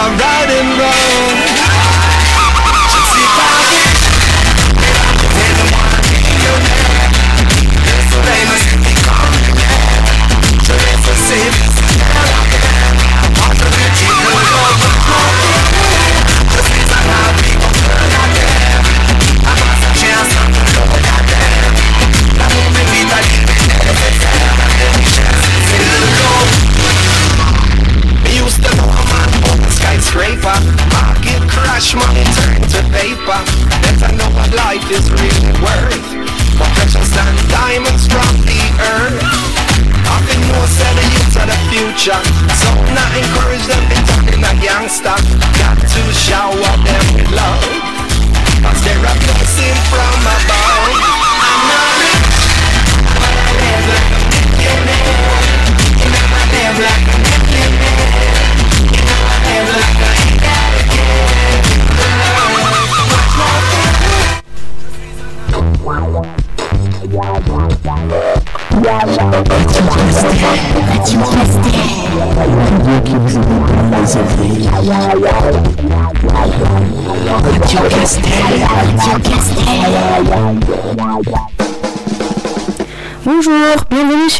alright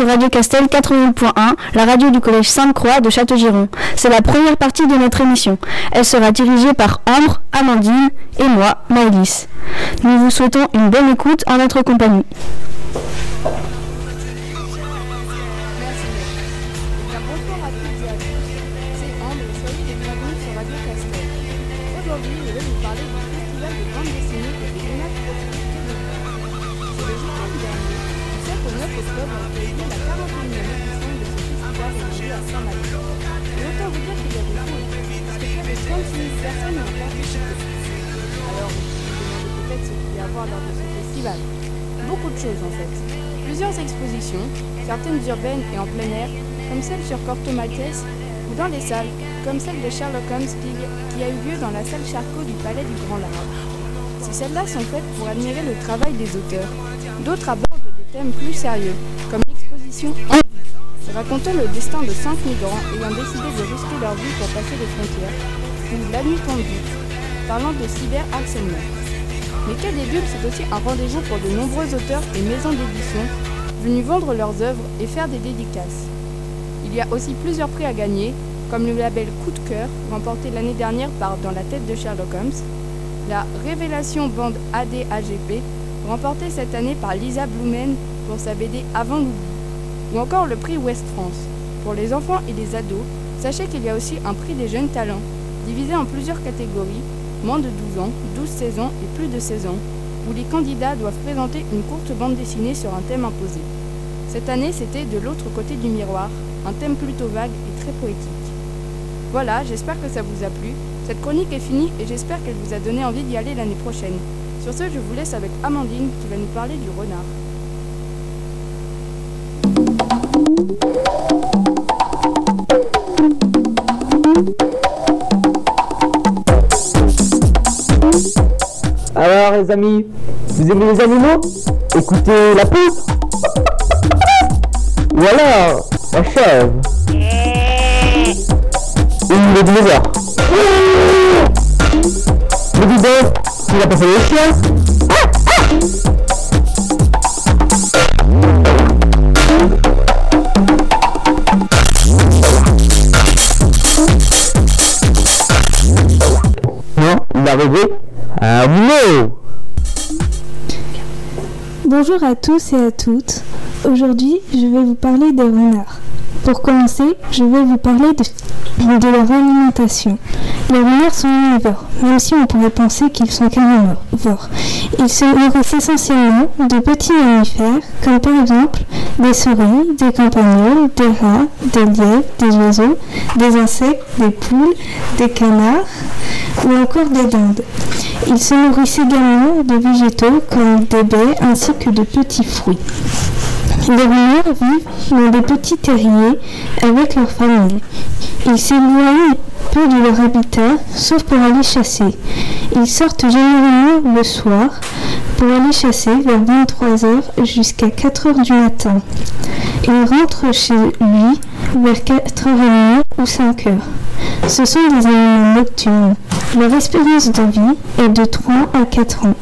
Radio Castel 80.1, la radio du collège Sainte-Croix de Châteaugiron. C'est la première partie de notre émission. Elle sera dirigée par Ambre, Amandine et moi, Maëlys. Nous vous souhaitons une bonne écoute en notre compagnie. Octobre, lieu la 41e édition de ce festival à Saint-Malo. Et vous dire qu'il y avait beaucoup, parce que près de 36 000 personnes ont participé. Alors, vous vous demandez peut-être ce qu'il y a à voir lors de ce festival. Beaucoup de choses en fait. Plusieurs expositions, certaines urbaines et en plein air, comme celle sur Corto ou dans les salles, comme celle de Sherlock Holmes qui, a eu lieu dans la salle Charcot du Palais du Grand Large. Si celles-là sont faites pour admirer le travail des auteurs, d'autres des thèmes plus sérieux, comme l'exposition En vie, racontant le destin de cinq migrants ayant décidé de risquer leur vie pour passer les frontières, ou La nuit tendue, parlant de cyberharcèlement. Mais Quai des Bulbes, c'est aussi un rendez-vous pour de nombreux auteurs et maisons d'édition venus vendre leurs œuvres et faire des dédicaces. Il y a aussi plusieurs prix à gagner, comme le label Coup de cœur, remporté l'année dernière par Dans la tête de Sherlock Holmes, la Révélation bande ADAGP, remportée cette année par Lisa Blumen pour sa BD Avant l'oubli, ou encore le prix Ouest France. Pour les enfants et les ados, sachez qu'il y a aussi un prix des jeunes talents, divisé en plusieurs catégories, moins de 12 ans, 12-16 ans et plus de 16 ans, où les candidats doivent présenter une courte bande dessinée sur un thème imposé. Cette année, c'était de l'autre côté du miroir, un thème plutôt vague et très poétique. Voilà, j'espère que ça vous a plu. Cette chronique est finie et j'espère qu'elle vous a donné envie d'y aller l'année prochaine. Sur ce, je vous laisse avec Amandine qui va nous parler du renard. Alors les amis, vous aimez les animaux? Écoutez la pousse Ou alors la chèvre. Ou le dinosaure boulot Bonjour à tous et à toutes. Aujourd'hui, je vais vous parler des renards. Pour commencer, je vais vous parler de leur alimentation. Les renards sont omnivores, même si on pourrait penser qu'ils sont carnivores. Ils se nourrissent essentiellement de petits mammifères, comme par exemple des souris, des campagnols, des rats, des lièvres, des oiseaux, des insectes, des poules, des canards ou encore des dindes. Ils se nourrissent également de végétaux comme des baies ainsi que de petits fruits. Les renards vivent dans des petits terriers avec leur famille. Ils s'éloignent peu de leur habitat, sauf pour aller chasser. Ils sortent généralement le soir pour aller chasser vers 23h jusqu'à 4h du matin. Ils rentrent chez lui vers 4h30 ou 5h. Ce sont des animaux nocturnes. Leur espérance de vie est de 3 à 4 ans.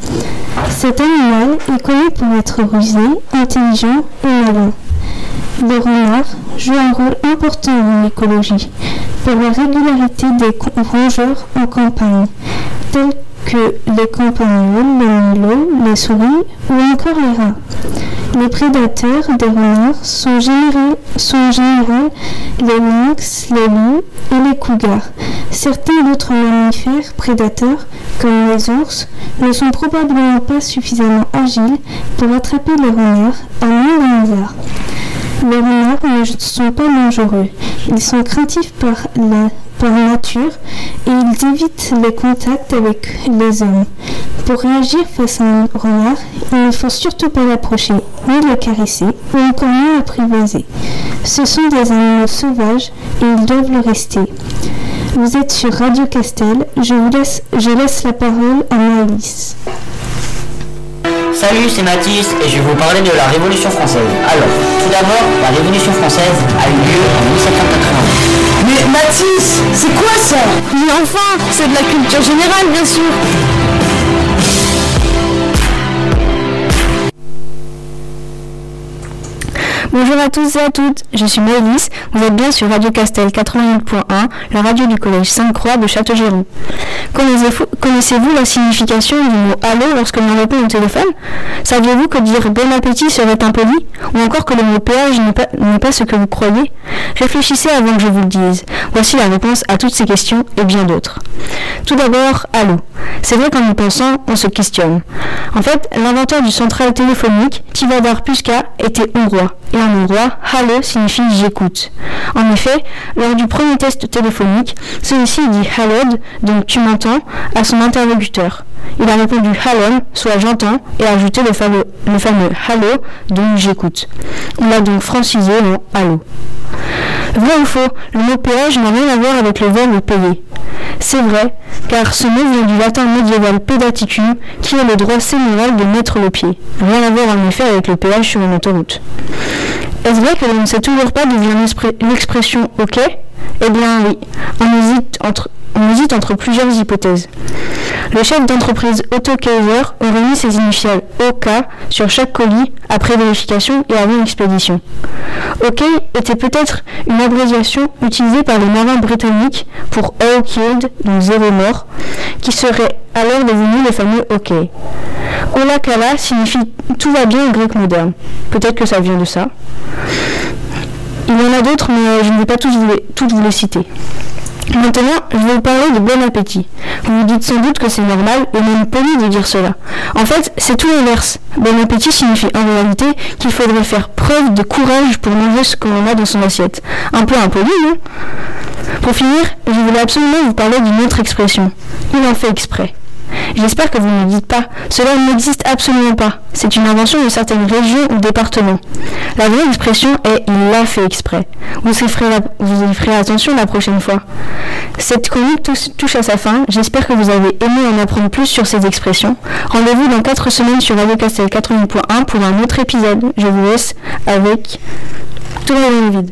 Cet animal est connu pour être rusé, intelligent et malin. Le renard joue un rôle important dans l'écologie la régularité des rongeurs en campagne, tels que les campagnols, les milots, les souris ou encore les rats. Les prédateurs des renards sont, sont en général les lynx, les loups et les cougars. Certains autres mammifères prédateurs, comme les ours, ne sont probablement pas suffisamment agiles pour attraper les renards à moins d'un hasard. Les renards ne sont pas dangereux. Ils sont craintifs par, la, nature et ils évitent les contacts avec les hommes. Pour réagir face à un renard, il ne faut surtout pas l'approcher, ni le caresser, ou encore moins l'apprivoiser. Ce sont des animaux sauvages et ils doivent le rester. Vous êtes sur Radio Castel, je vous laisse, je laisse la parole à Maëlys. Salut, c'est Mathis et je vais vous parler de la Révolution française. Alors, tout d'abord, la Révolution française a eu lieu en 1789. Mais Mathis, c'est quoi ça? Mais enfin, c'est de la culture générale, bien sûr. Bonjour à tous et à toutes, je suis Maëlys, vous êtes bien sur Radio Castel 88.1, la radio du collège Sainte-Croix de Châteaugiron. Connaissez-vous la signification du mot allô lorsque l'on répond au téléphone? Saviez-vous que dire bon appétit serait impoli? Ou encore que le mot péage n'est pas, ce que vous croyez? Réfléchissez avant que je vous le dise. Voici la réponse à toutes ces questions et bien d'autres. Tout d'abord, allô. C'est vrai qu'en y pensant, on se questionne. En fait, l'inventeur du central téléphonique, Tivadar Puska, était hongrois. En hongrois, Hallo signifie j'écoute. En effet, lors du premier test téléphonique, celui-ci dit Hallod, donc tu m'entends, à son interlocuteur. Il a répondu Hallon, soit j'entends, et a ajouté le fameux, le fameux donc j'écoute. On l'a donc francisé en Allo. Vrai ou faux, le mot péage n'a rien à voir avec le verbe payer. C'est vrai, car ce mot vient du latin médiéval pedaticum, qui est le droit séminal de mettre le pied. Rien à voir en effet avec le péage sur une autoroute. Est-ce vrai que l'on ne sait toujours pas d'où vient l'expression OK Eh bien oui, on hésite entre plusieurs hypothèses. Le chef d'entreprise Otto Kaiser aurait mis ses initiales OK sur chaque colis après vérification et avant expédition. OK était peut-être une abréviation utilisée par les marins britanniques pour All Killed, donc zéro mort, qui serait alors devenu le fameux OK. Olakala signifie tout va bien en grec moderne. Peut-être que ça vient de ça. Il y en a d'autres, mais je ne vais pas tous toutes vous les citer. Maintenant, je vais vous parler de bon appétit. Vous vous dites sans doute que c'est normal et même poli de dire cela. En fait, c'est tout l'inverse. Bon appétit signifie en réalité qu'il faudrait faire preuve de courage pour manger ce que l'on a dans son assiette. Un peu impoli, non? Pour finir, je voulais absolument vous parler d'une autre expression. Il en fait exprès. J'espère que vous ne dites pas. Cela n'existe absolument pas. C'est une invention de certaines régions ou départements. La vraie expression est il l'a fait exprès. Vous y, ferez attention la prochaine fois. Cette chronique touche à sa fin. J'espère que vous avez aimé en apprendre plus sur ces expressions. Rendez-vous dans 4 semaines sur Radio Castel 80.1 pour un autre épisode. Je vous laisse avec tout le vide.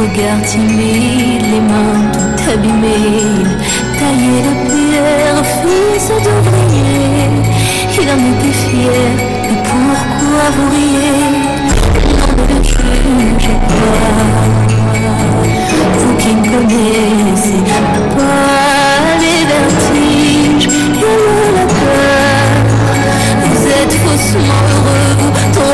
Regard timide, les mains tout abîmées. Taillé de pierre, fils d'ouvrier, il en était fier. Mais pourquoi vous riez? Non, pas. Vous qui me connaissez pas les vertiges et la peur. Vous êtes faussement heureux, vous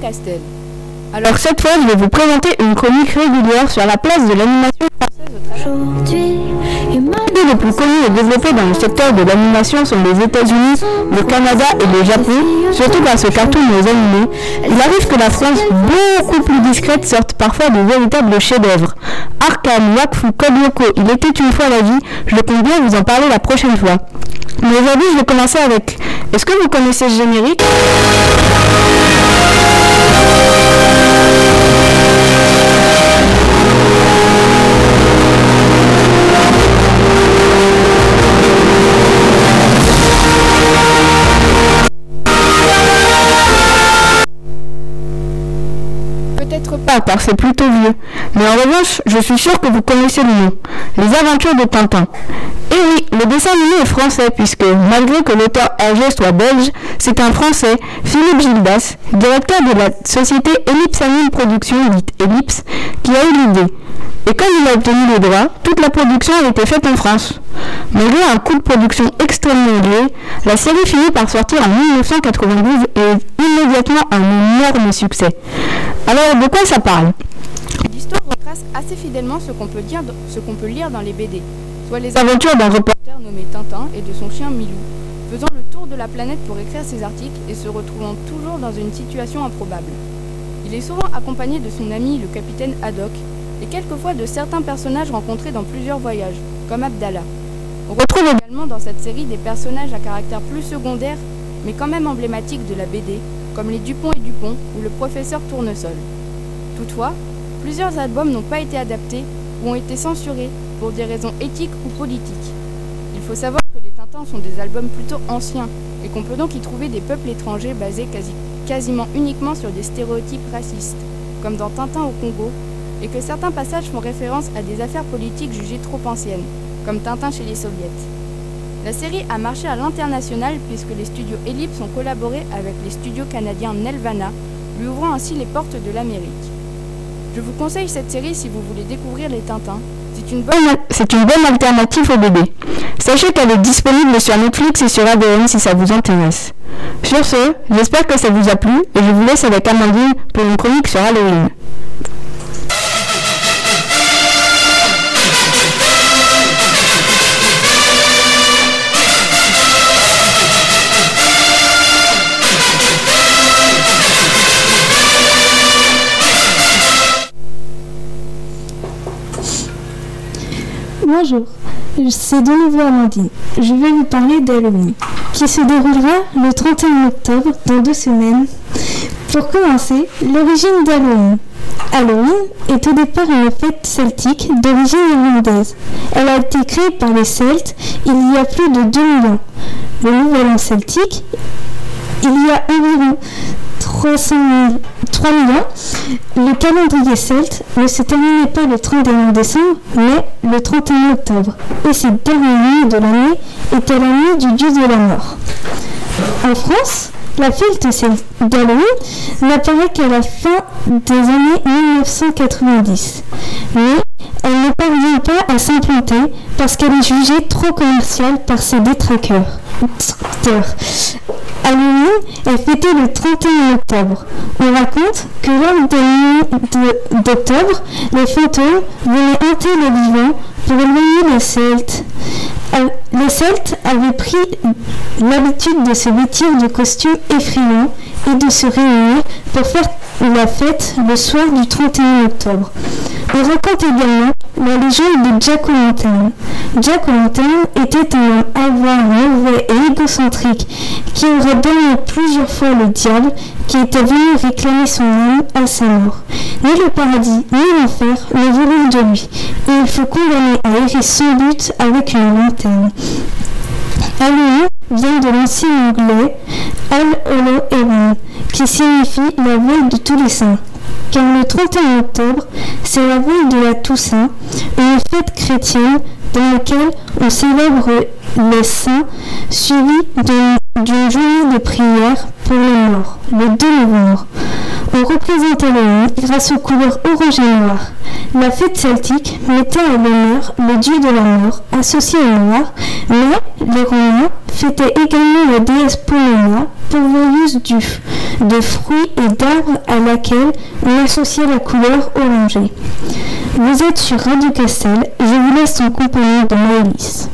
Castel. Alors cette fois, je vais vous présenter une chronique régulière sur la place de l'animation française au travers. Aujourd'hui, Les pays les plus connus et développés dans le secteur de l'animation sont les États-Unis, le Canada et le Japon, surtout grâce aux cartoons et aux animés. Il arrive que la France, beaucoup plus discrète, sorte parfois de véritables chefs-d'œuvre. Arkham, Wakfu, Code Il était une fois la vie, je compte bien vous en parler la prochaine fois. Mais aujourd'hui, je vais commencer avec... Est-ce que vous connaissez ce générique? Pas, car c'est plutôt vieux. Mais en revanche, je suis sûr que vous connaissez le nom. Les aventures de Tintin. Et oui, le dessin animé est français puisque, malgré que l'auteur âgé soit belge, c'est un français, Philippe Gildas, directeur de la société Ellipse Anime Productions, dite Ellipse, qui a eu l'idée. Et comme il a obtenu les droits, toute la production a été faite en France. Malgré un coût de production extrêmement élevé, la série finit par sortir en 1992 et est immédiatement un énorme succès. Alors de quoi ça parle l'histoire retrace assez fidèlement ce qu'on peut, dire- ce qu'on peut lire dans les BD, soit les Aventure d'un reporter. reporter nommé Tintin et de son chien Milou, faisant le tour de la planète pour écrire ses articles et se retrouvant toujours dans une situation improbable. Il est souvent accompagné de son ami le capitaine Haddock et quelquefois de certains personnages rencontrés dans plusieurs voyages, comme Abdallah. On retrouve également dans cette série des personnages à caractère plus secondaire, mais quand même emblématiques de la BD, comme les Dupont et Dupont ou le professeur Tournesol. Toutefois, plusieurs albums n'ont pas été adaptés ou ont été censurés pour des raisons éthiques ou politiques. Il faut savoir que les Tintins sont des albums plutôt anciens et qu'on peut donc y trouver des peuples étrangers basés quasi- quasiment uniquement sur des stéréotypes racistes, comme dans Tintin au Congo, et que certains passages font référence à des affaires politiques jugées trop anciennes, comme Tintin chez les soviets. La série a marché à l'international puisque les studios Ellipse ont collaboré avec les studios canadiens Nelvana, lui ouvrant ainsi les portes de l'Amérique. Je vous conseille cette série si vous voulez découvrir les Tintins. C'est une une bonne alternative au BD. Sachez qu'elle est disponible sur Netflix et sur ADN si ça vous intéresse. Sur ce, j'espère que ça vous a plu et je vous laisse avec Amandine pour une chronique sur Halloween. Bonjour, c'est de nouveau Amandine. Je vais vous parler d'Halloween, qui se déroulera le 31 octobre, dans deux semaines. Pour commencer, l'origine d'Halloween. Halloween est au départ une fête celtique d'origine irlandaise. Elle a été créée par les Celtes il y a plus de 2000 ans. Le nouvel an celtique, il y a environ 300 000 3 000 ans, le calendrier celte ne se terminait pas le 31 décembre, mais le 31 octobre. Et cette dernière nuit de l'année était la nuit du dieu de la mort. En France, la fête d'Halloween n'apparaît qu'à la fin des années 1990. Mais parvient pas à s'implanter parce qu'elle est jugée trop commerciale par ses détraqueurs. Halloween est fêté le 31 octobre. On raconte que lors d'octobre, les fantômes venaient hanter les vivants pour éloigner les Celtes. Euh, Les Celtes avaient pris l'habitude de se vêtir de costumes effrayants et de se réunir pour faire la fête le soir du 31 octobre. On raconte également la légende de Jack O'Lantern. Jack O'Lantern était un homme mauvais et égocentrique qui aurait donné plusieurs fois le diable qui était venu réclamer son âme à sa mort. Ni le paradis ni l'enfer ne voulaient de lui et il fut condamné à errer sans but avec une lanterne. Halloween vient de l'ancien anglais Hallow Evening, qui signifie la veille de tous les saints. Car le 31 octobre, c'est la veille de la Toussaint, une fête chrétienne dans laquelle on célèbre les saints, suivie d'une d'une journée de prière pour les morts, le 2 novembre. On représente Halloween grâce aux couleurs orange et noir. La fête celtique mettait à l'honneur le dieu de la mort, associé au noir, mais les Romains fêtaient également la déesse Pomona, pourvoyeuse du, de fruits et d'arbres à laquelle on associe la couleur orangée. Vous êtes sur Radio Castel je vous laisse en compagnie de Maëlys.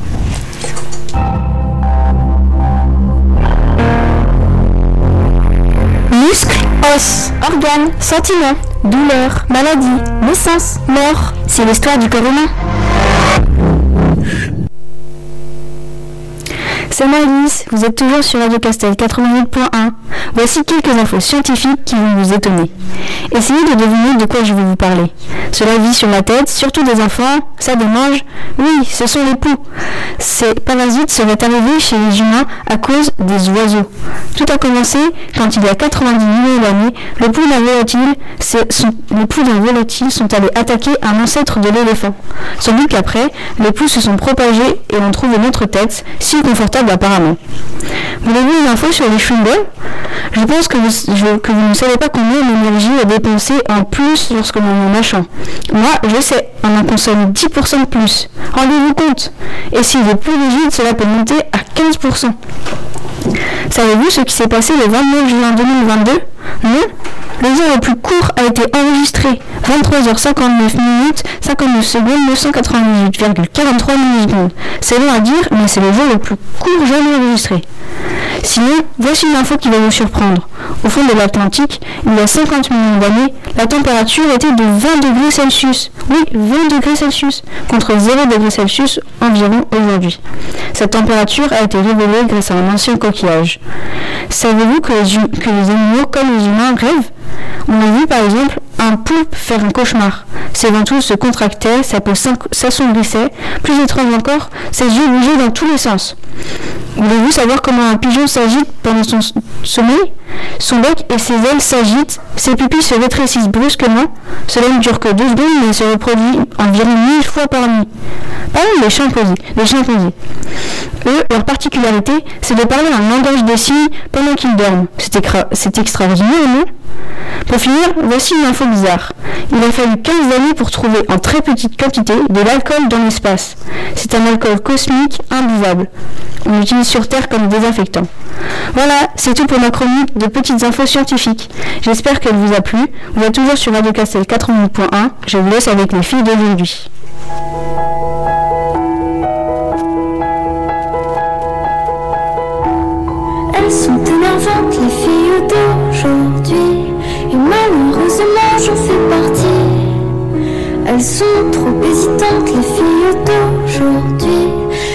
Os, organes, sentiments, douleurs, maladies, naissance, mort. C'est l'histoire du corps humain. C'est Maëlys, vous êtes toujours sur Radio Castel 88.1. Voici quelques infos scientifiques qui vont vous étonner. Essayez de deviner de quoi je vais vous parler. Cela vit sur la tête, surtout des enfants, ça démange. Oui, ce sont les poux. Ces parasites seraient arrivés chez les humains à cause des oiseaux. Tout a commencé quand il y a 90 millions d'années, poux les poux d'un volatile sont allés attaquer un ancêtre de l'éléphant. Sans doute qu'après, les poux se sont propagés et ont trouvé notre tête, si confortable apparemment. Voulez-vous une info sur les chewing-gums Je pense que vous, vous ne savez pas combien d'énergie est dépensée en plus lorsque l'on en mâchant. Moi, je sais, on en consomme 10% de plus. Rendez-vous compte? Et s'il est plus rigide, cela peut monter à 15%. Savez-vous ce qui s'est passé le 29 juin 2022 Non Le jour le plus court a été enregistré. 23h59 minutes, 59 secondes, 998,43 millisecondes. C'est long à dire, mais c'est le jour le plus court jamais enregistré. Sinon, voici une info qui va vous surprendre. Au fond de l'Atlantique, il y a 50 millions d'années, la température était de 20 degrés Celsius. Oui, 20 degrés Celsius, contre 0 degrés Celsius environ aujourd'hui. Cette température a été révélée grâce à un ancien coquillage. Savez-vous que hum- que les animaux comme les humains rêvent On a vu par exemple un poulpe faire un cauchemar. Ses ventoux se contractaient, sa peau s'assombrissait. Plus étrange encore, ses yeux bougeaient dans tous les sens. Voulez-vous savoir comment un pigeon s'agite pendant son sommeil? Son bec et ses ailes s'agitent, ses pupilles se rétrécissent brusquement. Cela ne dure que deux secondes, mais se reproduit environ mille fois par nuit. Parlons des chimpanzés. Des chimpanzés. Eux, leur particularité, c'est de parler un langage des signes pendant qu'ils dorment. C'est extraordinaire, non? Pour finir, voici une info bizarre. Il a fallu 15 années pour trouver en très petite quantité de l'alcool dans l'espace. C'est un alcool cosmique imbuvable. On l'utilise sur Terre comme désinfectant. Voilà, c'est tout pour ma chronique de petites infos scientifiques. J'espère qu'elle vous a plu. Vous êtes toujours sur Radio Castel 88.1. Je vous laisse avec les filles d'aujourd'hui. Elles sont énervantes, les filles d'aujourd'hui. Et malheureusement, j'en fais partie. Elles sont trop hésitantes, les filles d'aujourd'hui.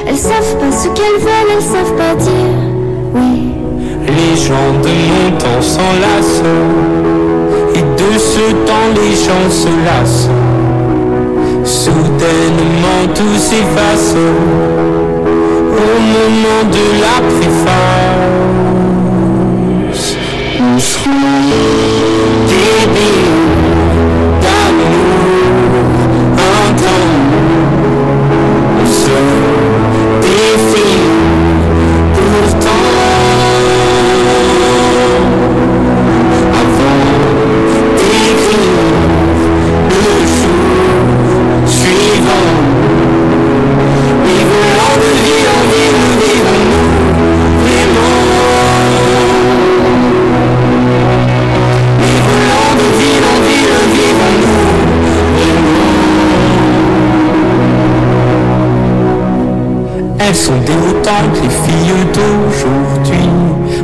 Elles savent pas ce qu'elles veulent, elles savent pas dire oui. Les gens de mon temps s'enlacent Et de ce temps les gens se lassent Soudainement tout s'efface Au moment de la préface me.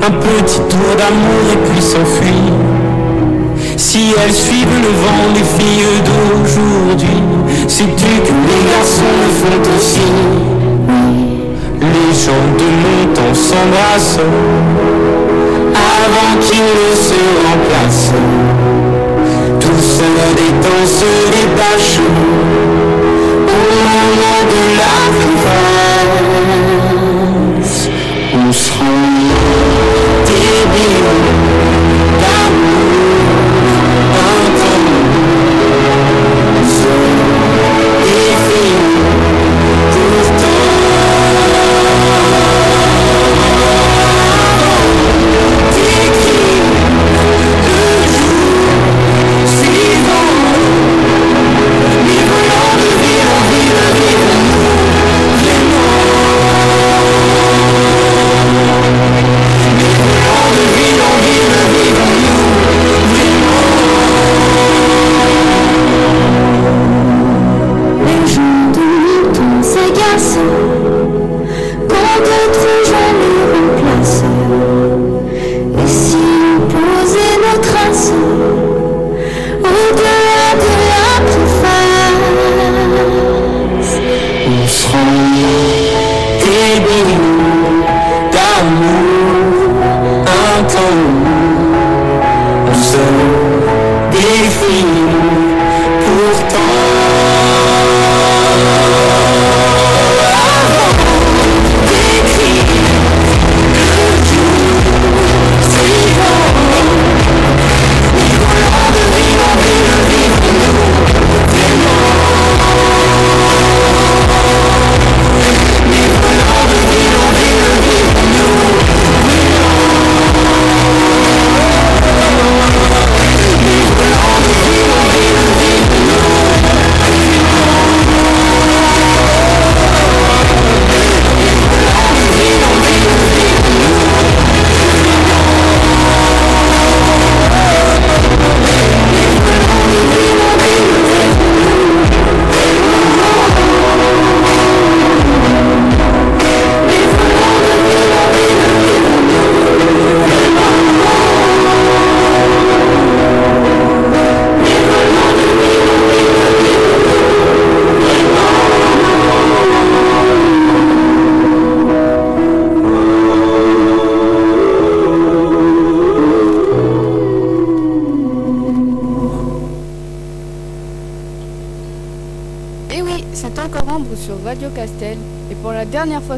Un petit tour d'amour et puis s'enfuir. Si elles suivent le vent, les filles d'aujourd'hui, sais-tu que les garçons le font aussi? Les gens de mon temps s'embrassent avant qu'ils ne se remplacent. Tout se détend, se détache au moment de la préface.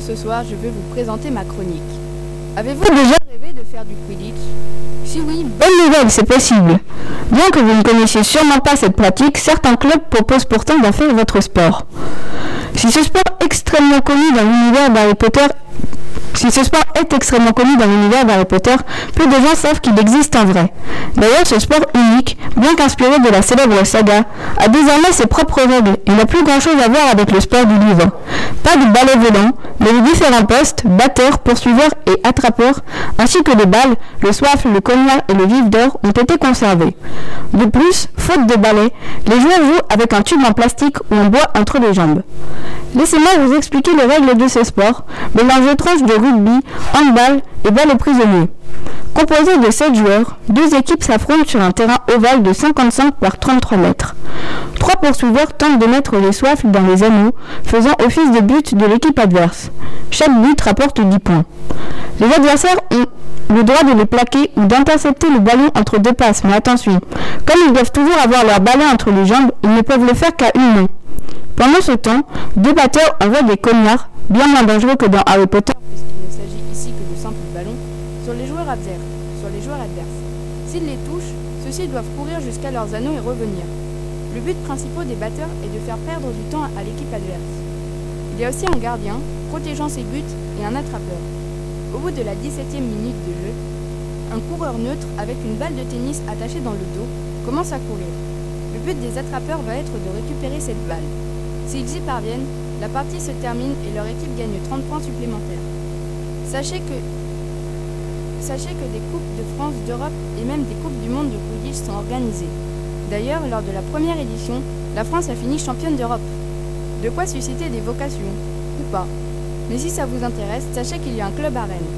Ce soir, je vais vous présenter ma chronique. Avez-vous déjà rêvé de faire du Quidditch? Si oui, Bonne nouvelle, c'est possible. Bien que vous ne connaissiez sûrement pas cette pratique, certains clubs proposent pourtant d'en faire votre sport. Si ce sport extrêmement connu dans l'univers d'Harry Potter si ce sport est extrêmement connu dans l'univers d'Harry Potter, peu de gens savent qu'il existe en vrai. D'ailleurs, ce sport unique, bien qu'inspiré de la célèbre saga, a désormais ses propres règles et n'a plus grand chose à voir avec le sport du livre. Pas de balai volant, les différents postes, batteurs, poursuiveurs et attrapeurs, ainsi que les balles, le soif, le cognac et le vif d'or ont été conservés. De plus, faute de balai, les joueurs jouent avec un tube en plastique ou en bois entre les jambes. Laissez-moi vous expliquer les règles de ce sport, mélange étrange de rugby, handball et balle aux prisonniers. Composé de 7 joueurs, deux équipes s'affrontent sur un terrain ovale de 55 par 33 mètres. Trois poursuiveurs tentent de mettre les soifs dans les anneaux, faisant office de but de l'équipe adverse. Chaque but rapporte 10 points. Les adversaires ont le droit de les plaquer ou d'intercepter le ballon entre deux passes, mais attention, comme ils doivent toujours avoir leur ballon entre les jambes, ils ne peuvent le faire qu'à une main. Pendant ce temps, deux batteurs envoient des cognards, bien moins dangereux que dans Harry Potter, puisqu'il ne s'agit ici que de simples ballons, sur les joueurs adverses. Sur les joueurs adverses. S'ils les touchent, ceux-ci doivent courir jusqu'à leurs anneaux et revenir. Le but principal des batteurs est de faire perdre du temps à l'équipe adverse. Il y a aussi un gardien, protégeant ses buts, et un attrapeur. Au bout de la 17e minute de jeu, un coureur neutre avec une balle de tennis attachée dans le dos commence à courir. Le but des attrapeurs va être de récupérer cette balle. S'ils y parviennent, la partie se termine et leur équipe gagne 30 points supplémentaires. Sachez que, sachez que des Coupes de France, d'Europe et même des Coupes du Monde de Quidditch sont organisées. D'ailleurs, lors de la première édition, la France a fini championne d'Europe. De quoi susciter des vocations, ou pas. Mais si ça vous intéresse, sachez qu'il y a un club à Rennes.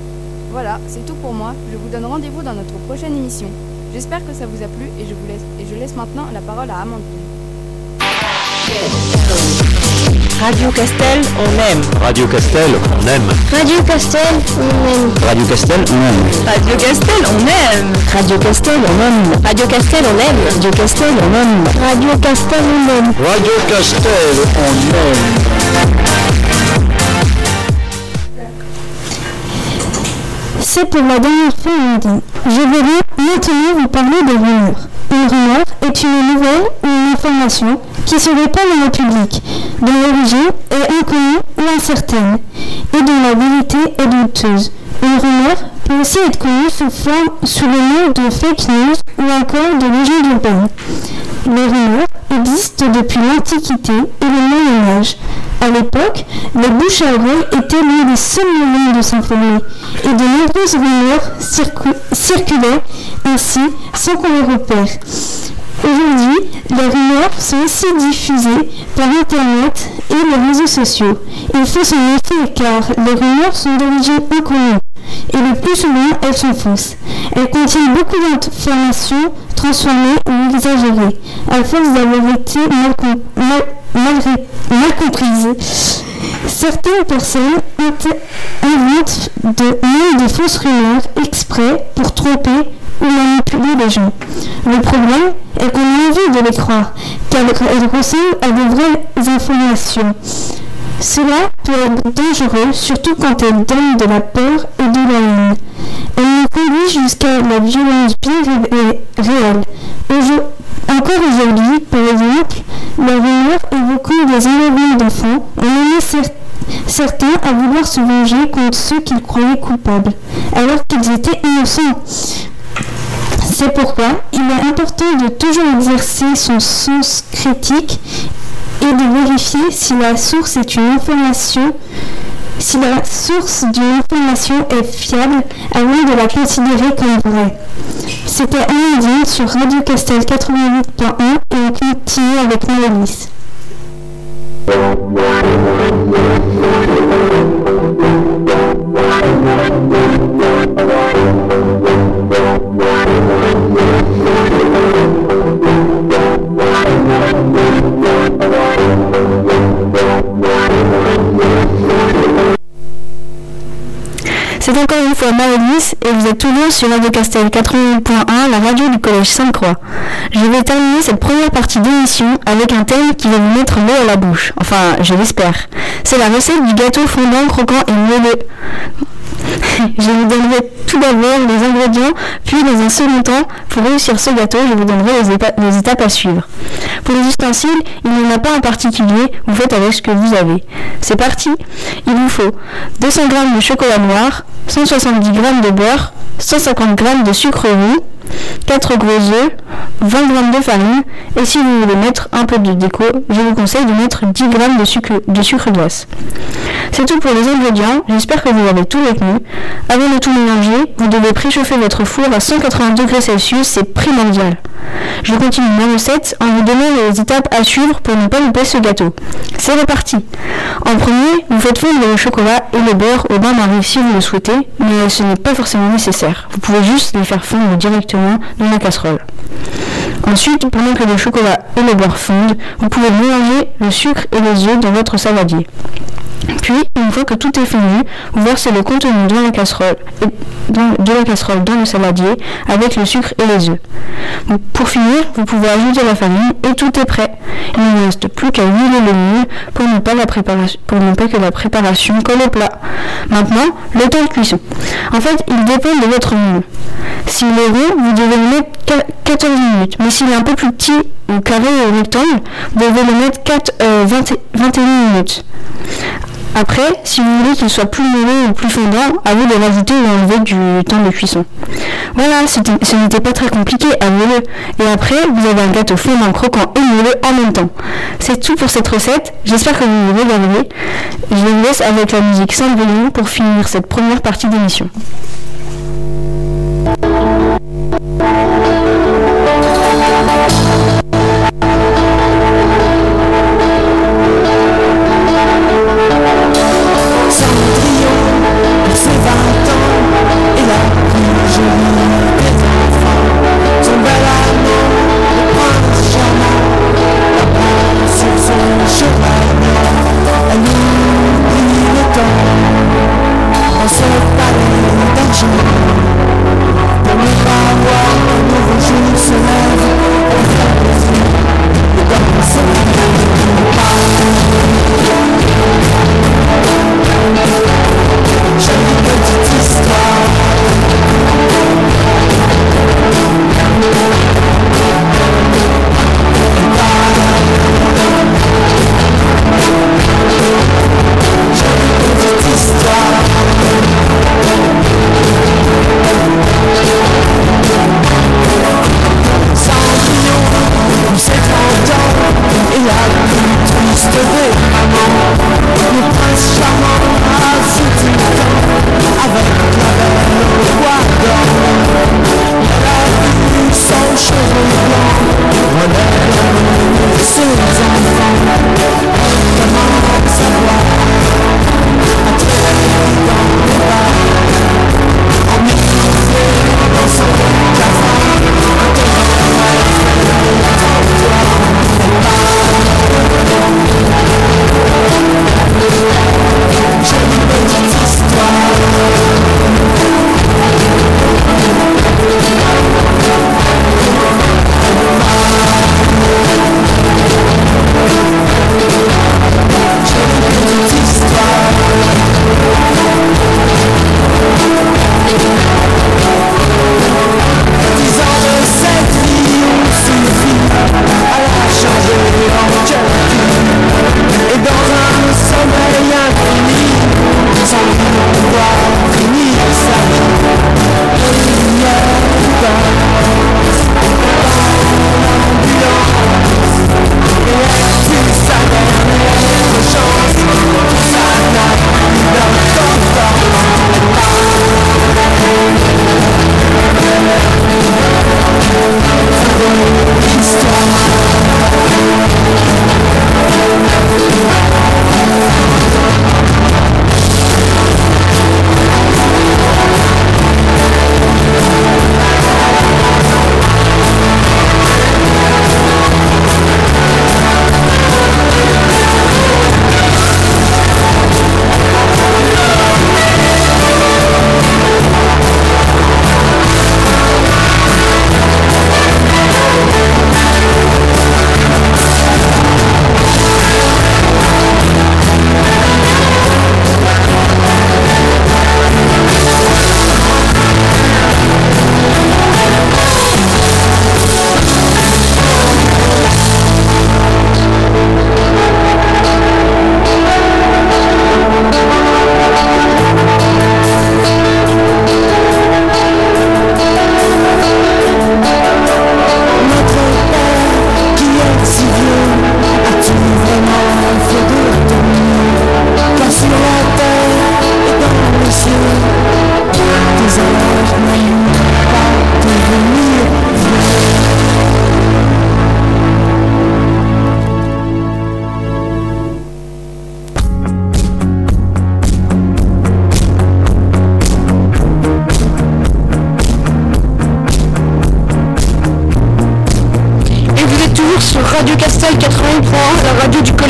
Voilà, c'est tout pour moi. Je vous donne rendez-vous dans notre prochaine émission. J'espère que ça vous a plu et je, vous laisse, et je laisse maintenant la parole à Amandine. Radio Castel, on aime. Radio Castel, on aime. Radio Castel, on aime. Radio Castel, on aime. Radio Castel, on aime. Radio Castel, on aime. Radio Castel, on aime. Radio Castel, on aime. Radio Castel, on aime. Radio Castel, on aime. C'est pour la dernière fois. Je vais maintenant vous parler des rumeurs. Une rumeur est une nouvelle ou une information qui se répand dans le public, dont l'origine est inconnue ou incertaine, et dont la vérité est douteuse. Une rumeur peut aussi être connue sous, forme, sous le nom de fake news ou encore de légende urbaine. Les rumeurs existent depuis l'Antiquité et le Moyen Âge. À l'époque, le bouche à oreille était l'un des seuls moyens de s'informer, et de nombreuses rumeurs circu- circulaient ainsi sans qu'on les repère. Aujourd'hui, les rumeurs sont aussi diffusées par Internet et les réseaux sociaux. Il faut s'en méfier car les rumeurs sont d'origine inconnue et le plus souvent elles sont fausses. Elles contiennent beaucoup d'informations transformées ou exagérées, à force d'avoir été mal, comprises. Certaines personnes inventent de, même de fausses rumeurs exprès pour tromper ou manipuler les gens. Le problème est qu'on a envie de les croire, car elles ressemblent à de vraies informations. Cela peut être dangereux, surtout quand elles donnent de la peur et de la haine. Elles nous conduisent jusqu'à la violence bien réelle. Encore aujourd'hui, par exemple, la rumeur évoquant des enlèvements d'enfants, en est certains à vouloir se venger contre ceux qu'ils croyaient coupables, alors qu'ils étaient innocents. C'est pourquoi il est important de toujours exercer son sens critique et de vérifier si la source est une information si la source d'une information est fiable avant de la considérer comme vraie. C'était Amandine sur Radio Castel 88.1 et on continue avec Mélanie. Maëlys et vous êtes toujours sur Radio Castel 81.1, la radio du Collège Sainte-Croix. Je vais terminer cette première partie d'émission avec un thème qui va vous mettre l'eau à la bouche. Enfin, je l'espère. C'est la recette du gâteau fondant, croquant et moelleux je vous donnerai tout d'abord les ingrédients, puis dans un second temps, pour réussir ce gâteau, je vous donnerai les, étapes à suivre. Pour les ustensiles, il n'y en a pas en particulier, vous faites avec ce que vous avez. C'est parti Il vous faut 200 g de chocolat noir, 170 g de beurre, 150 g de sucre roux, 4 gros œufs, 20 g de farine, et si vous voulez mettre un peu de déco, je vous conseille de mettre 10 g de sucre, de glace. C'est tout pour les ingrédients, j'espère que vous avez tout retenu. Avant de tout mélanger, vous devez préchauffer votre four à 180 degrés Celsius, c'est primordial. Je continue ma recette en vous donnant les étapes à suivre pour ne pas louper ce gâteau. C'est reparti En premier, vous faites fondre le chocolat et le beurre au bain-marie si vous le souhaitez, mais ce n'est pas forcément nécessaire. Vous pouvez juste les faire fondre directement dans la casserole. Ensuite, pendant que le chocolat et le beurre fondent, vous pouvez mélanger le sucre et les œufs dans votre saladier. Puis, une fois que tout est fondu, vous versez le contenu de la casserole, de la casserole dans le saladier avec le sucre et les œufs. Pour finir, vous pouvez ajouter la farine et tout est prêt. Il ne reste plus qu'à huiler le moule pour ne pas, pour ne pas que la préparation colle au plat. Maintenant, le temps de cuisson. En fait, il dépend de votre moule. S'il est rond, vous devez le mettre 14 minutes. Mais s'il est un peu plus petit, ou carré ou rectangle, vous devez le mettre 4, 21 minutes. Après, si vous voulez qu'il soit plus moelleux ou plus fondant, à vous de rajouter ou enlever du temps de cuisson. Voilà, ce n'était pas très compliqué, à le Et après, vous avez un gâteau fondant, croquant et moelleux en même temps. C'est tout pour cette recette. J'espère que vous vous régalerez. Je vous laisse avec la musique saint pour finir cette première partie d'émission.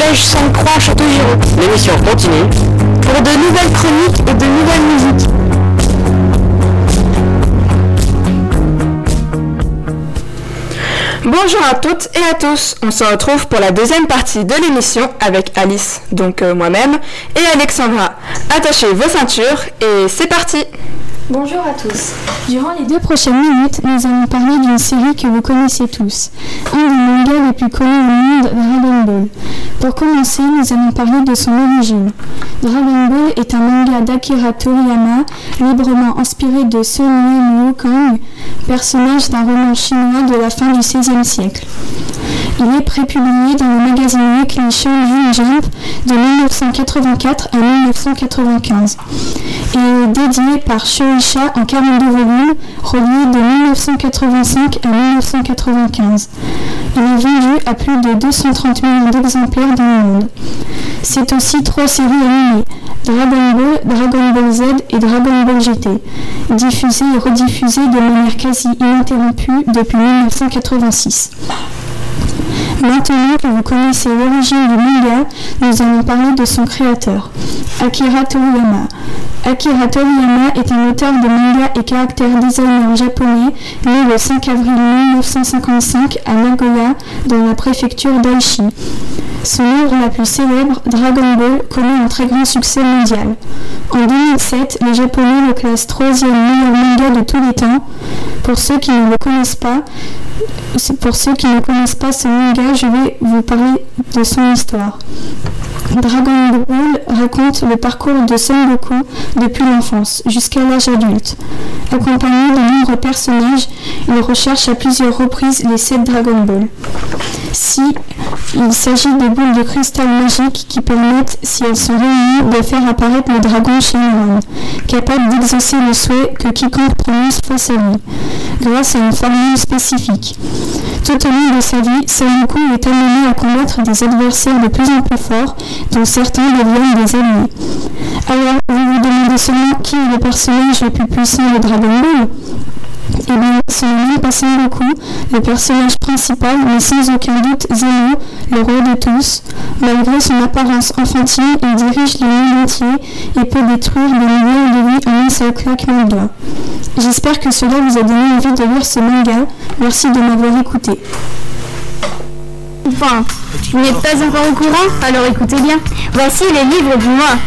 Collège Sainte-Croix Château-Giron. L'émission continue pour de nouvelles chroniques et de nouvelles musiques. Bonjour à toutes et à tous, on se retrouve pour la deuxième partie de l'émission avec Alice, donc euh, moi-même, et Alexandra. Attachez vos ceintures et c'est parti Bonjour à tous. Durant les deux prochaines minutes, nous allons parler d'une série que vous connaissez tous, un des mangas les plus connus au monde, Dragon Ball. Pour commencer, nous allons parler de son origine. Dragon Ball est un manga d'Akira Toriyama, librement inspiré de Sun Yun Wukong, personnage d'un roman chinois de la fin du XVIe siècle. Il est prépublié dans le magazine Weekly Shonen Jump de 1984 à 1995 et est dédié par Shueisha en 42 volumes, reliés de 1985 à 1995. Il est vendu à plus de 230 millions d'exemplaires dans le monde. C'est aussi trois séries animées, Dragon Ball, Dragon Ball Z et Dragon Ball GT, diffusées et rediffusées de manière quasi ininterrompue depuis 1986. Maintenant que vous connaissez l'origine du manga, nous allons parler de son créateur, Akira Toriyama. Akira Toriyama est un auteur de manga et caractère designer japonais né le 5 avril 1955 à Nagoya, dans la préfecture d'Aichi. Son œuvre la plus célèbre, Dragon Ball, connaît un très grand succès mondial. En 2007, les Japonais le classent troisième meilleur manga de tous les temps. Pour ceux qui ne le connaissent pas, pour ceux qui ne connaissent pas ce manga, je vais vous parler de son histoire. Dragon Ball raconte le parcours de Son Goku depuis l'enfance jusqu'à l'âge adulte. Accompagné de nombreux personnages, il recherche à plusieurs reprises les 7 Dragon Ball. Si il s'agit de boules de cristal magiques qui permettent, si elles sont réunies, de faire apparaître le dragon Shenron, capable d'exaucer le souhait que quiconque prononce face à lui, grâce à une formule spécifique. Tout au long de sa vie, Goku est amené à combattre des adversaires de plus en plus forts, dont certains deviennent des ennemis. Alors, vous vous demandez seulement qui est le personnage le plus puissant de Dragon Ball? Eh bien, c'est le même pas Son Goku, le personnage principal, mais sans aucun doute Zeno, le roi de tous. Malgré son apparence enfantine, il dirige le monde entier et peut détruire des millions de vies en un seul claquement de doigts. J'espère que cela vous a donné envie de lire ce manga. Merci de m'avoir écouté. Enfin, vous n'êtes pas encore au courant? Alors écoutez bien. Voici les livres du mois.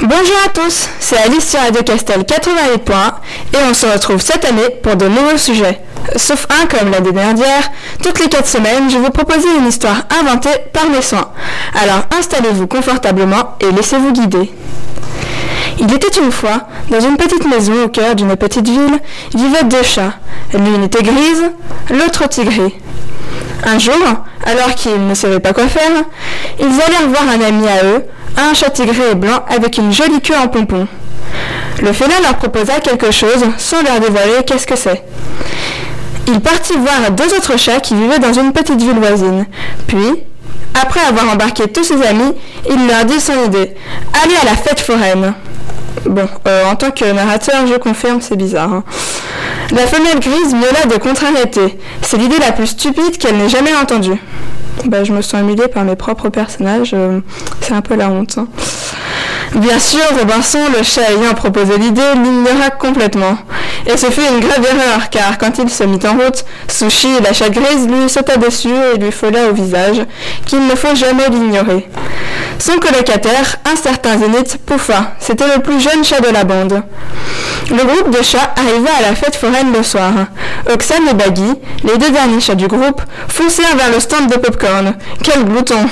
Bonjour à tous, c'est Alice sur Castel 88.1 et on se retrouve cette année pour de nouveaux sujets. Sauf un comme l'année dernière, toutes les 4 semaines, je vous proposer une histoire inventée par mes soins. Alors installez-vous confortablement et laissez-vous guider. Il était une fois, dans une petite maison au cœur d'une petite ville, vivaient deux chats. L'une était grise, l'autre tigrée. Un jour, alors qu'ils ne savaient pas quoi faire, ils allèrent voir un ami à eux, un chat tigré et blanc avec une jolie queue en pompon. Le félin leur proposa quelque chose sans leur dévoiler qu'est-ce que c'est. Il partit voir deux autres chats qui vivaient dans une petite ville voisine. Puis, après avoir embarqué tous ses amis, il leur dit son idée. Allez à la fête foraine. Bon, euh, en tant que narrateur, je confirme, c'est bizarre. hein. La femelle grise miaula de contrariété. C'est l'idée la plus stupide qu'elle n'ait jamais entendue. Bah, je me sens humiliée par mes propres personnages. euh, c'est un peu la honte. hein. Bien sûr, Robinson, le chat ayant proposé l'idée, l'ignora complètement. Et ce fut une grave erreur, car quand il se mit en route, Sushi, la chatte grise, lui sauta dessus et lui fola au visage qu'il ne faut jamais l'ignorer. Son colocataire, un certain Zénith, pouffa. C'était le plus jeune chat de la bande. Le groupe de chats arriva à la fête foraine le soir. Oxane et Baggy, les deux derniers chats du groupe, foncèrent vers le stand de popcorn. Quel glouton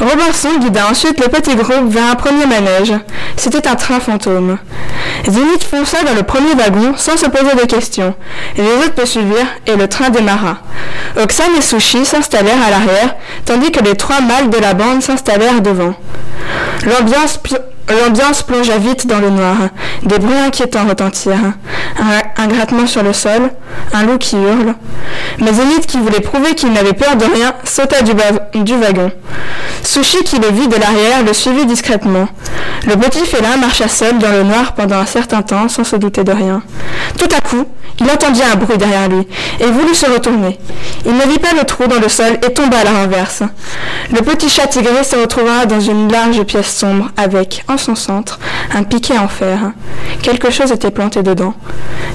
Robinson guida ensuite le petit groupe vers un premier C'était un train fantôme. Zénith fonça dans le premier wagon sans se poser de questions. Les autres le suivirent et le train démarra. Oxane et Sushi s'installèrent à l'arrière, tandis que les trois mâles de la bande s'installèrent devant. L'ambiance pl- L'ambiance plongea vite dans le noir. Des bruits inquiétants retentirent. Un, grattement sur le sol, un loup qui hurle. Mais Zénith, qui voulait prouver qu'il n'avait peur de rien, sauta du, du wagon. Sushi qui le vit de l'arrière le suivit discrètement. Le petit félin marcha seul dans le noir pendant un certain temps sans se douter de rien. Tout à coup, il entendit un bruit derrière lui et voulut se retourner. Il ne vit pas le trou dans le sol et tomba à la renverse. Le petit chat tigré se retrouva dans une large pièce sombre avec, en son centre, un piquet en fer. Quelque chose était planté dedans.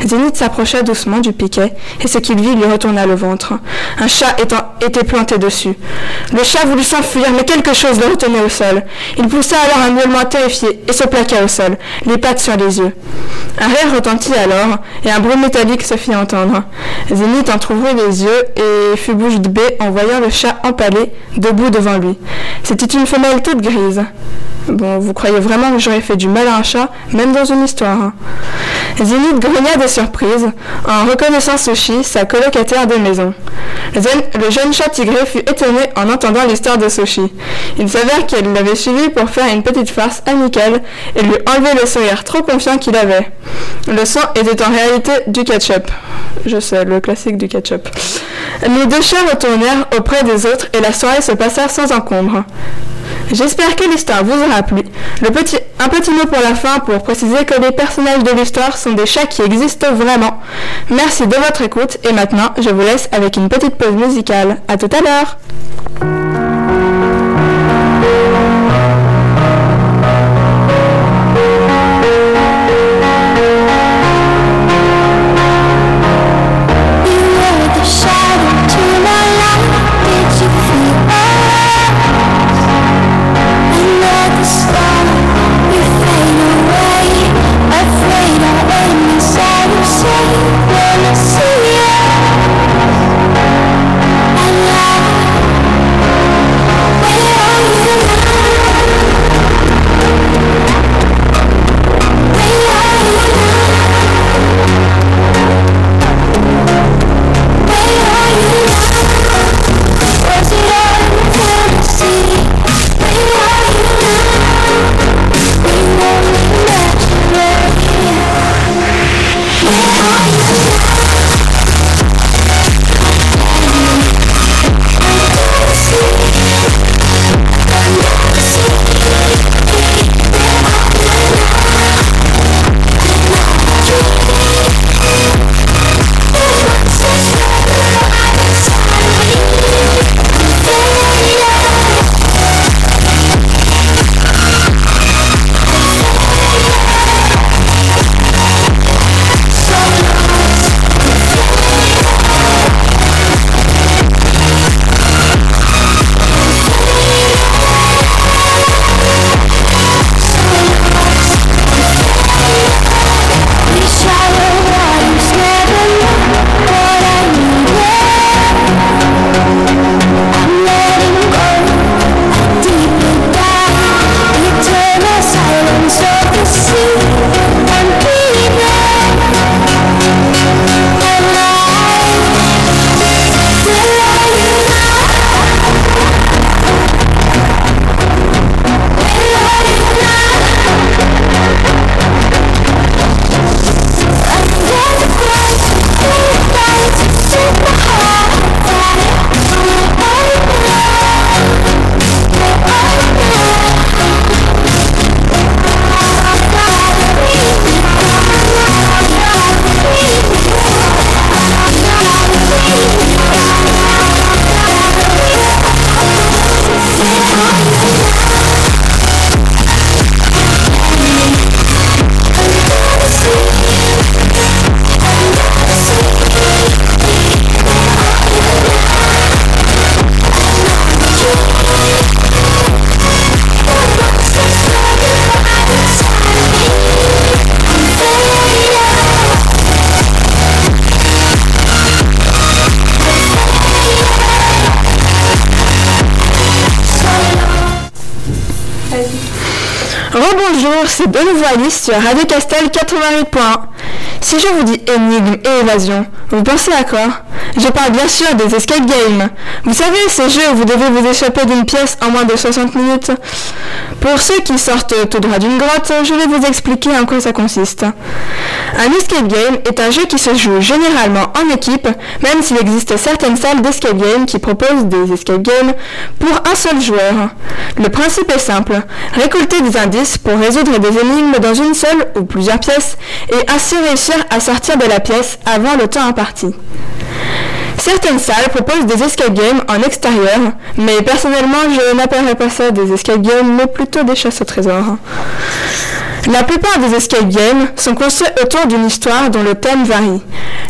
Zénith s'approcha doucement du piquet et ce qu'il vit lui retourna le ventre. Un chat était planté dessus. Le chat voulut s'enfuir mais quelque chose le retenait au sol. Il poussa alors un miaulement terrifié et se plaqua au sol, les pattes sur les yeux. Un rire retentit alors et un bruit métallique se fit entendre. Zénith entr'ouvrit les yeux et fut bouche bée en voyant le chat empalé debout devant lui. C'était une femelle toute grise. Bon, vous croyez vraiment que j'aurais fait du mal à un chat, même dans une histoire. Hein. Zénith grogna de surprise en reconnaissant Sushi, sa colocataire de maison. Le jeune chat tigré fut étonné en entendant l'histoire de Sushi. Il s'avère qu'elle l'avait suivi pour faire une petite farce amicale et lui enlever le sourire trop confiant qu'il avait. Le sang était en réalité du ketchup. Je sais, le classique du ketchup. Les deux chats retournèrent auprès des autres et la soirée se passa sans encombre. J'espère que l'histoire vous aura plu. Un petit mot pour la fin pour préciser que les personnages de l'histoire sont des chats qui existent vraiment. Merci de votre écoute et maintenant je vous laisse avec une petite pause musicale. A tout à l'heure c'est nouveau Alice sur Radio Castel 88.1. Si je vous dis énigme et évasion, vous pensez à quoi? Je parle bien sûr des escape games. Vous savez, ces jeux où vous devez vous échapper d'une pièce en moins de 60 minutes. Pour ceux qui sortent tout droit d'une grotte, je vais vous expliquer en quoi ça consiste. Un escape game est un jeu qui se joue généralement en équipe, même s'il existe certaines salles d'escape game qui proposent des escape games pour un seul joueur. Le principe est simple, récolter des indices pour résoudre des énigmes dans une seule ou plusieurs pièces et ainsi réussir à sortir de la pièce avant le temps imparti. Certaines salles proposent des escape games en extérieur, mais personnellement je n'appellerais pas ça des escape games, mais plutôt des chasses au trésor. La plupart des escape games sont construits autour d'une histoire dont le thème varie.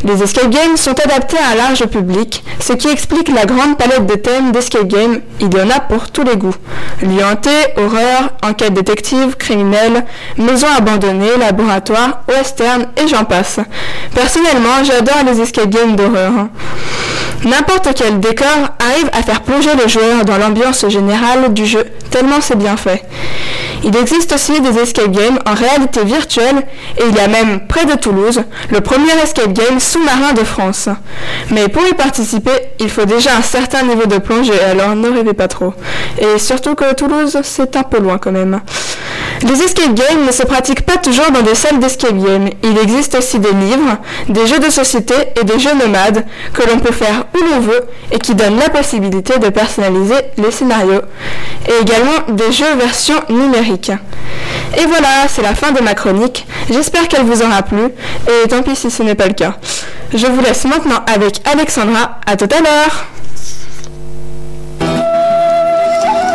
Les escape games sont adaptés à un large public, ce qui explique la grande palette de thèmes d'escape games. Il y en a pour tous les goûts. Lianté, horreur, enquête détective, criminel, maison abandonnée, laboratoire, western et j'en passe. Personnellement, j'adore les escape games d'horreur. N'importe quel décor arrive à faire plonger le joueur dans l'ambiance générale du jeu, tellement c'est bien fait. Il existe aussi des escape games en réalité virtuelle et il y a même près de Toulouse le premier escape game sous-marin de France. Mais pour y participer, il faut déjà un certain niveau de plongée, alors ne rêvez pas trop. Et surtout que Toulouse, c'est un peu loin quand même. Les escape games ne se pratiquent pas toujours dans des salles d'escape game. Il existe aussi des livres, des jeux de société et des jeux nomades que l'on peut faire où l'on veut et qui donnent la possibilité de personnaliser les scénarios. Et également des jeux version numérique. Et voilà, c'est la fin de ma chronique. J'espère qu'elle vous aura plu et tant pis si ce n'est pas le cas. Je vous laisse maintenant avec Alexandra. À tout à l'heure.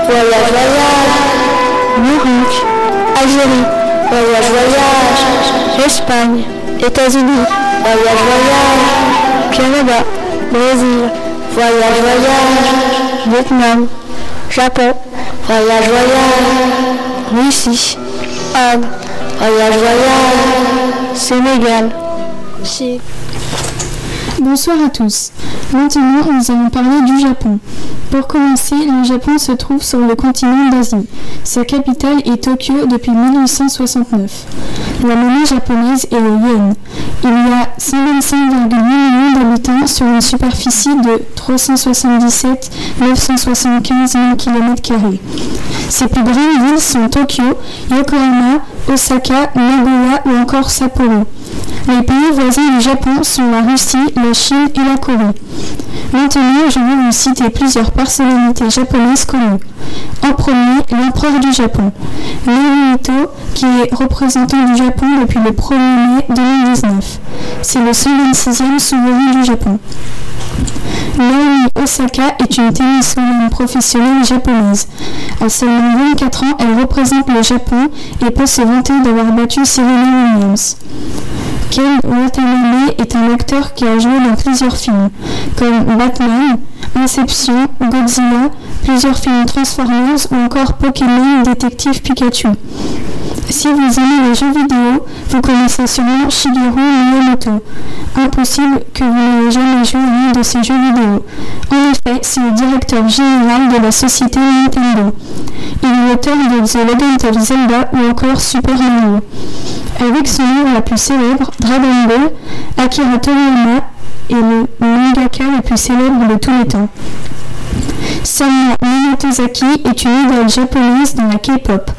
Voyage, voyage, Maroc, Algérie, voyage, voyage, Espagne, États-Unis, voyage, voyage, Canada, Brésil, voyage, voyage, Vietnam, Japon, voyage, voyage, Russie, Inde, voyage, voyage, Sénégal, Chine. Bonsoir à tous. Maintenant, nous allons parler du Japon. Pour commencer, le Japon se trouve sur le continent d'Asie. Sa capitale est Tokyo depuis 1869. La monnaie japonaise est le yen. Il y a 125,8 millions d'habitants sur une superficie de 377 975 000 km. Ses plus grandes villes sont Tokyo, Yokohama, Osaka, Nagoya ou encore Sapporo. Les pays voisins du Japon sont la Russie, la Chine et la Corée. Maintenant, je vais vous citer plusieurs personnalités japonaises connues. En premier, l'empereur du Japon, Naruhito, qui est représentant du Japon depuis le 1er mai 2019. C'est le 126e souverain du Japon. Naomi Osaka est une tenniswoman professionnelle japonaise. À seulement 24 ans, elle représente le Japon et peut se vanter d'avoir battu Serena Williams. Ken Watanabe est un acteur qui a joué dans plusieurs films, comme Batman, Inception, Godzilla, plusieurs films Transformers ou encore Pokémon Détective Pikachu. Si vous aimez les jeux vidéo, vous connaissez sûrement Shigeru Miyamoto. Impossible que vous n'ayez jamais joué à un de ces jeux vidéo. En effet, c'est le directeur général de la société Nintendo. Il est l'auteur de The Legend of Zelda ou encore Super Mario. Avec son livre la plus célèbre, Dragon Ball, Akira Toriyama est le mangaka le plus célèbre de tous les temps. Sama Minatozaki est une idole japonaise dans la K-pop.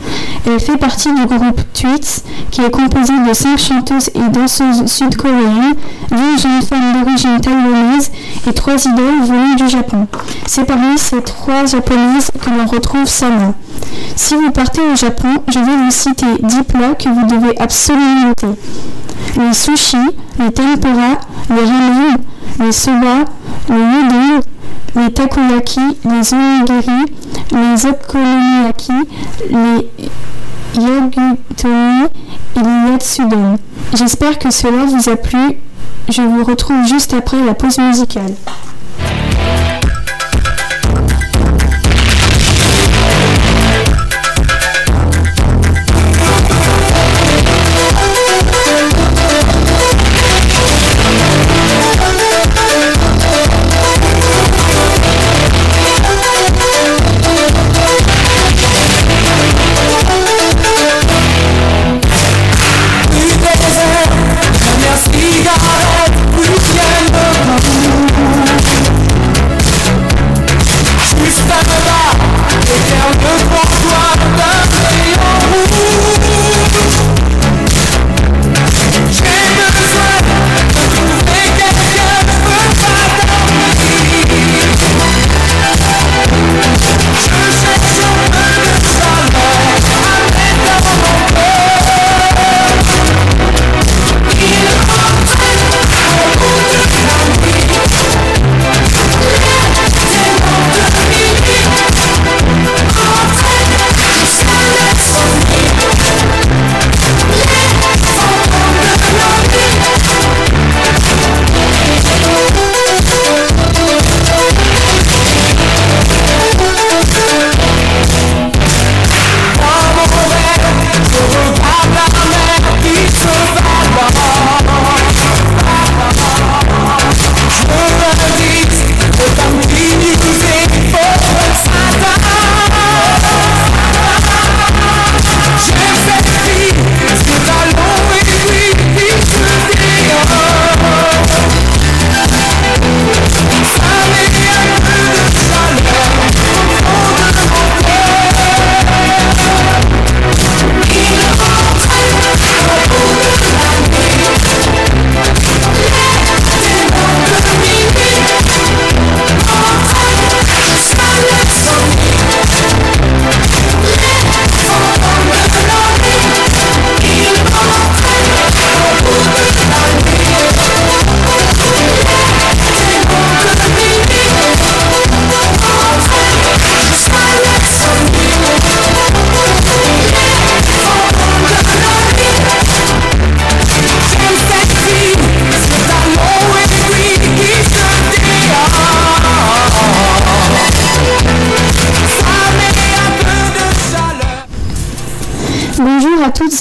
Elle fait partie du groupe Tweets, qui est composé de cinq chanteuses et danseuses sud-coréennes, deux jeunes femmes d'origine taïwanaise et trois idoles venues du Japon. C'est parmi ces trois japonaises que l'on retrouve Sama. Si vous partez au Japon, je vais vous citer 10 plats que vous devez absolument noter. Les sushis, les tempura, les ramen, les soba, les udon, les takoyaki, les onigiri, les okonomiyaki, les yogutoni. J'espère que cela vous a plu. Je vous retrouve juste après la pause musicale.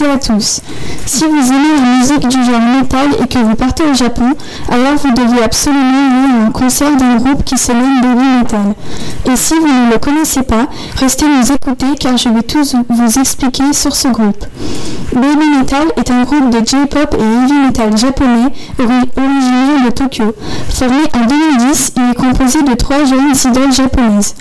Et à tous. Si vous aimez du genre metal et que vous partez au Japon, alors vous devez absolument aller à un concert d'un groupe qui se nomme Baby Metal. Et si vous ne le connaissez pas, restez nous écouter car je vais tous vous expliquer sur ce groupe. Baby Metal est un groupe de J-pop et heavy metal japonais originaire de Tokyo. Formé en 2010, il est composé de trois jeunes idoles japonaises.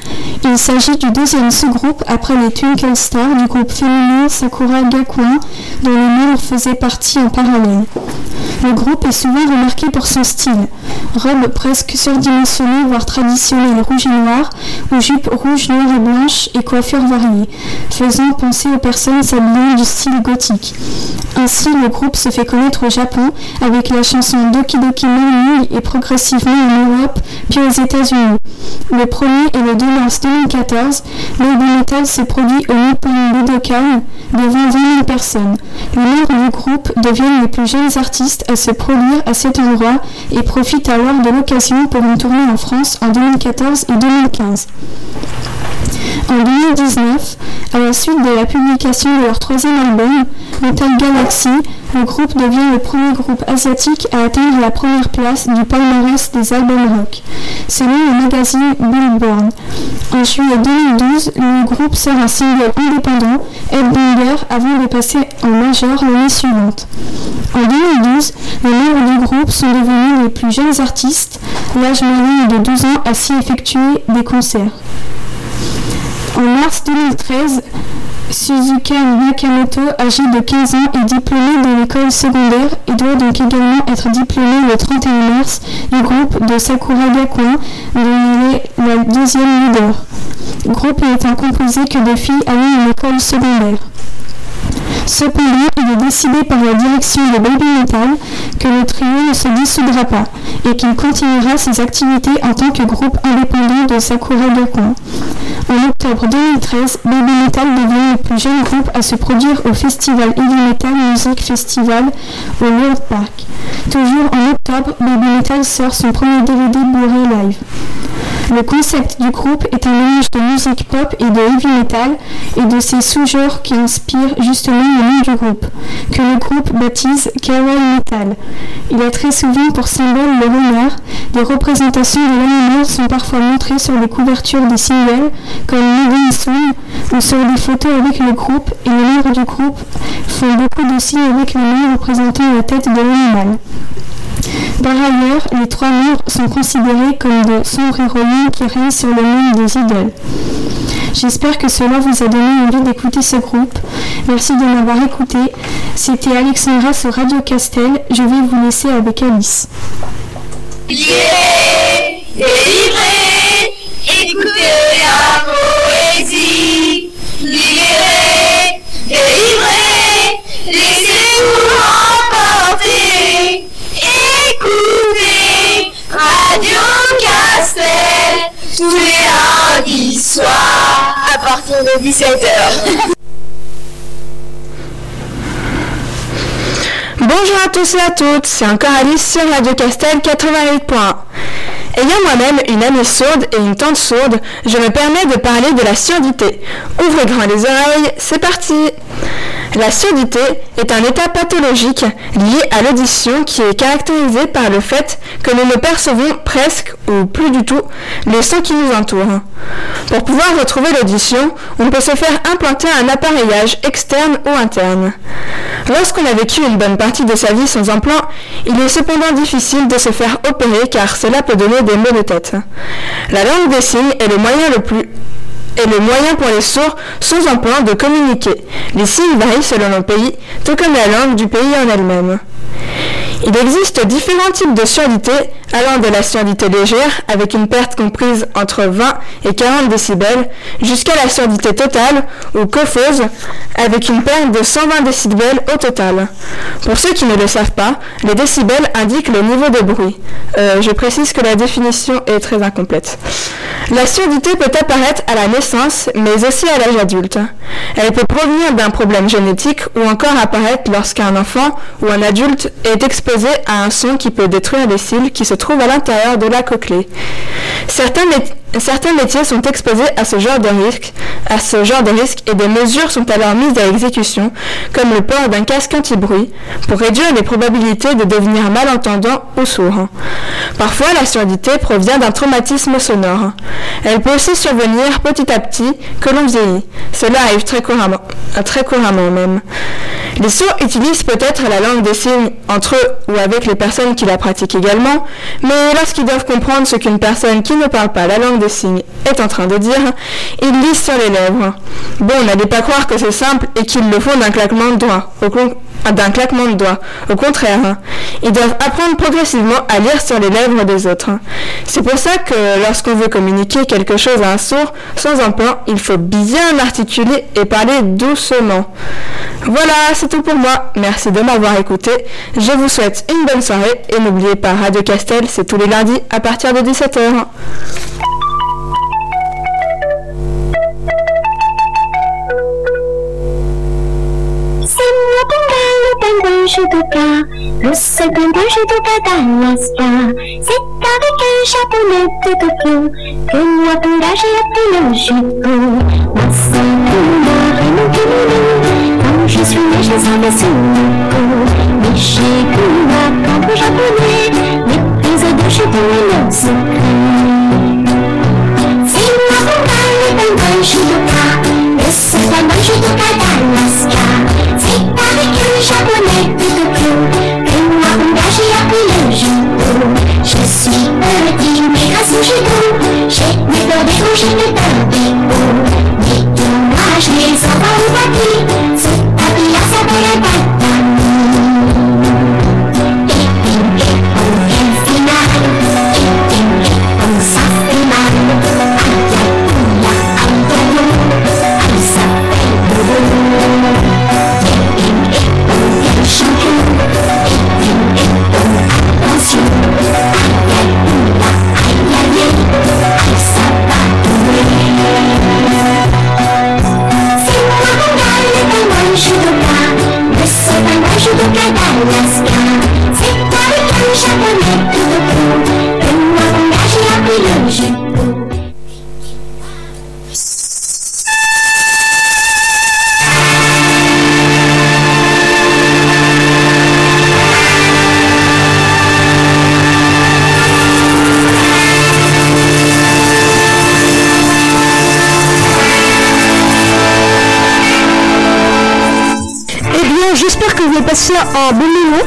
Il s'agit du deuxième sous-groupe après les Twinkle Stars du groupe féminin Sakura Gakuin, dont le membres faisait partie en parallèle. Amen. Le groupe est souvent remarqué pour son style. Robe presque surdimensionnée, voire traditionnelle rouge et noire, ou jupe rouge, noire et blanche, et coiffure variée, faisant penser aux personnes s'habillant du style gothique. Ainsi, le groupe se fait connaître au Japon avec la chanson Doki Doki Mami et progressivement en Europe, puis aux États-Unis. Le premier et le 2 mars 2014, Baby Metal s'est produit au Nippon Budokan devant 20 000 personnes. Les membres du groupe deviennent les plus jeunes artistes à se produire à cet endroit et profitent alors de l'occasion pour une tournée en France en 2014 et 2015. En 2019, à la suite de la publication de leur troisième album, Metal Galaxy, le groupe devient le premier groupe asiatique à atteindre la première place du palmarès des albums rock, selon le magazine Billboard. En juillet 2012, le groupe sort un single indépendant, Headbanger, avant de passer en major l'année suivante. En 2012, les membres du groupe sont devenus les plus jeunes artistes, l'âge moyen de 12 ans à s'y effectuer des concerts. En mars 2013, Suzuka Nakamoto, âgé de 15 ans, est diplômé de l'école secondaire et doit donc également être diplômé le 31 mars du groupe de Sakura Gakuen, dont il est la deuxième leader. Groupe n'étant composé que de filles allant à l'école secondaire. Cependant, il est décidé par la direction de Baby Metal que le trio ne se dissoudra pas et qu'il continuera ses activités en tant que groupe indépendant de Sakura Gakuen. En octobre 2013, Baby Metal devient le plus jeune groupe à se produire au festival Heavy Metal Music Festival au World Park. Toujours en octobre, Baby Metal sort son premier DVD Blu-ray live. Le concept du groupe est un mélange de musique pop et de heavy metal et de ces sous-genres qui inspirent justement le nom du groupe, que le groupe baptise Kawaii Metal. Il a très souvent pour symbole le renard. Des représentations de l'animal sont parfois montrées sur les couvertures des singles, comme Moving Soon, ou sur des photos avec le groupe, et les membres du groupe font beaucoup de signes avec le nom représentant la tête de l'animal. Par ailleurs, les trois membres sont considérés comme de sombres héroïnes qui règnent sur le monde des idoles. J'espère que cela vous a donné envie d'écouter ce groupe. Merci de m'avoir écouté. C'était Alexandra sur Radio Castel. Je vais vous laisser avec Alice. Écoutez la poésie. Radio Castel tous les lundis soirs à partir de 17h. Bonjour à tous et à toutes, c'est encore Alice sur Radio Castel 88.1. Ayant moi-même une amie sourde et une tante sourde, je me permets de parler de la surdité. Ouvrez grand les oreilles, c'est parti La surdité est un état pathologique lié à l'audition qui est caractérisé par le fait que nous ne percevons presque ou plus du tout les sons qui nous entourent. Pour pouvoir retrouver l'audition, on peut se faire implanter un appareillage externe ou interne. Lorsqu'on a vécu une bonne partie de sa vie sans implant, il est cependant difficile de se faire opérer car cela peut donner des maux de tête. La langue des signes est le moyen le plus est le moyen pour les sourds sans implant de communiquer. Les signes varient selon le pays, tout comme la langue du pays en elle-même. Il existe différents types de surdité, allant de la surdité légère, avec une perte comprise entre 20 et 40 décibels, jusqu'à la surdité totale, ou cophose, avec une perte de 120 décibels au total. Pour ceux qui ne le savent pas, les décibels indiquent le niveau de bruit. Euh, je précise que la définition est très incomplète. La surdité peut apparaître à la naissance, mais aussi à l'âge adulte. Elle peut provenir d'un problème génétique ou encore apparaître lorsqu'un enfant ou un adulte est exposé à un son qui peut détruire les cils qui se trouvent à l'intérieur de la cochlée. Certains, certains métiers sont exposés à ce genre de risque, à et des mesures sont alors mises à exécution, comme le port d'un casque anti-bruit, pour réduire les probabilités de devenir malentendant ou sourd. Parfois, la surdité provient d'un traumatisme sonore. Elle peut aussi survenir petit à petit que l'on vieillit. Cela arrive très couramment, très couramment même. Les sourds utilisent peut-être la langue des signes entre eux ou avec les personnes qui la pratiquent également, mais lorsqu'ils doivent comprendre ce qu'une personne qui ne parle pas la langue des signes est en train de dire, ils lisent sur les lèvres. Bon, n'allez pas croire que c'est simple et qu'ils le font d'un claquement de doigts. Au d'un claquement de doigts. Au contraire, ils doivent apprendre progressivement à lire sur les lèvres des autres. C'est pour ça que lorsqu'on veut communiquer quelque chose à un sourd, sans un plan, il faut bien articuler et parler doucement. Voilà, c'est tout pour moi. Merci de m'avoir écouté. Je vous souhaite une bonne soirée et n'oubliez pas Radio Castel, c'est tous les lundis à partir de 17h. Le seul pingouin judoka d'Alaska. C'est avec un chapeau de Tokyo que moi, Panda, j'ai appris le judo. Moi, c'est Panda et mon kimono. Quand je suis né, je savais sous le peau. Mais chez Kuma, camp japonais, les prises de judo et nos secrets. C'est moi, Panda, le pingouin judoka. Le seul pingouin judoka d'Alaska. C'est avec mais grâce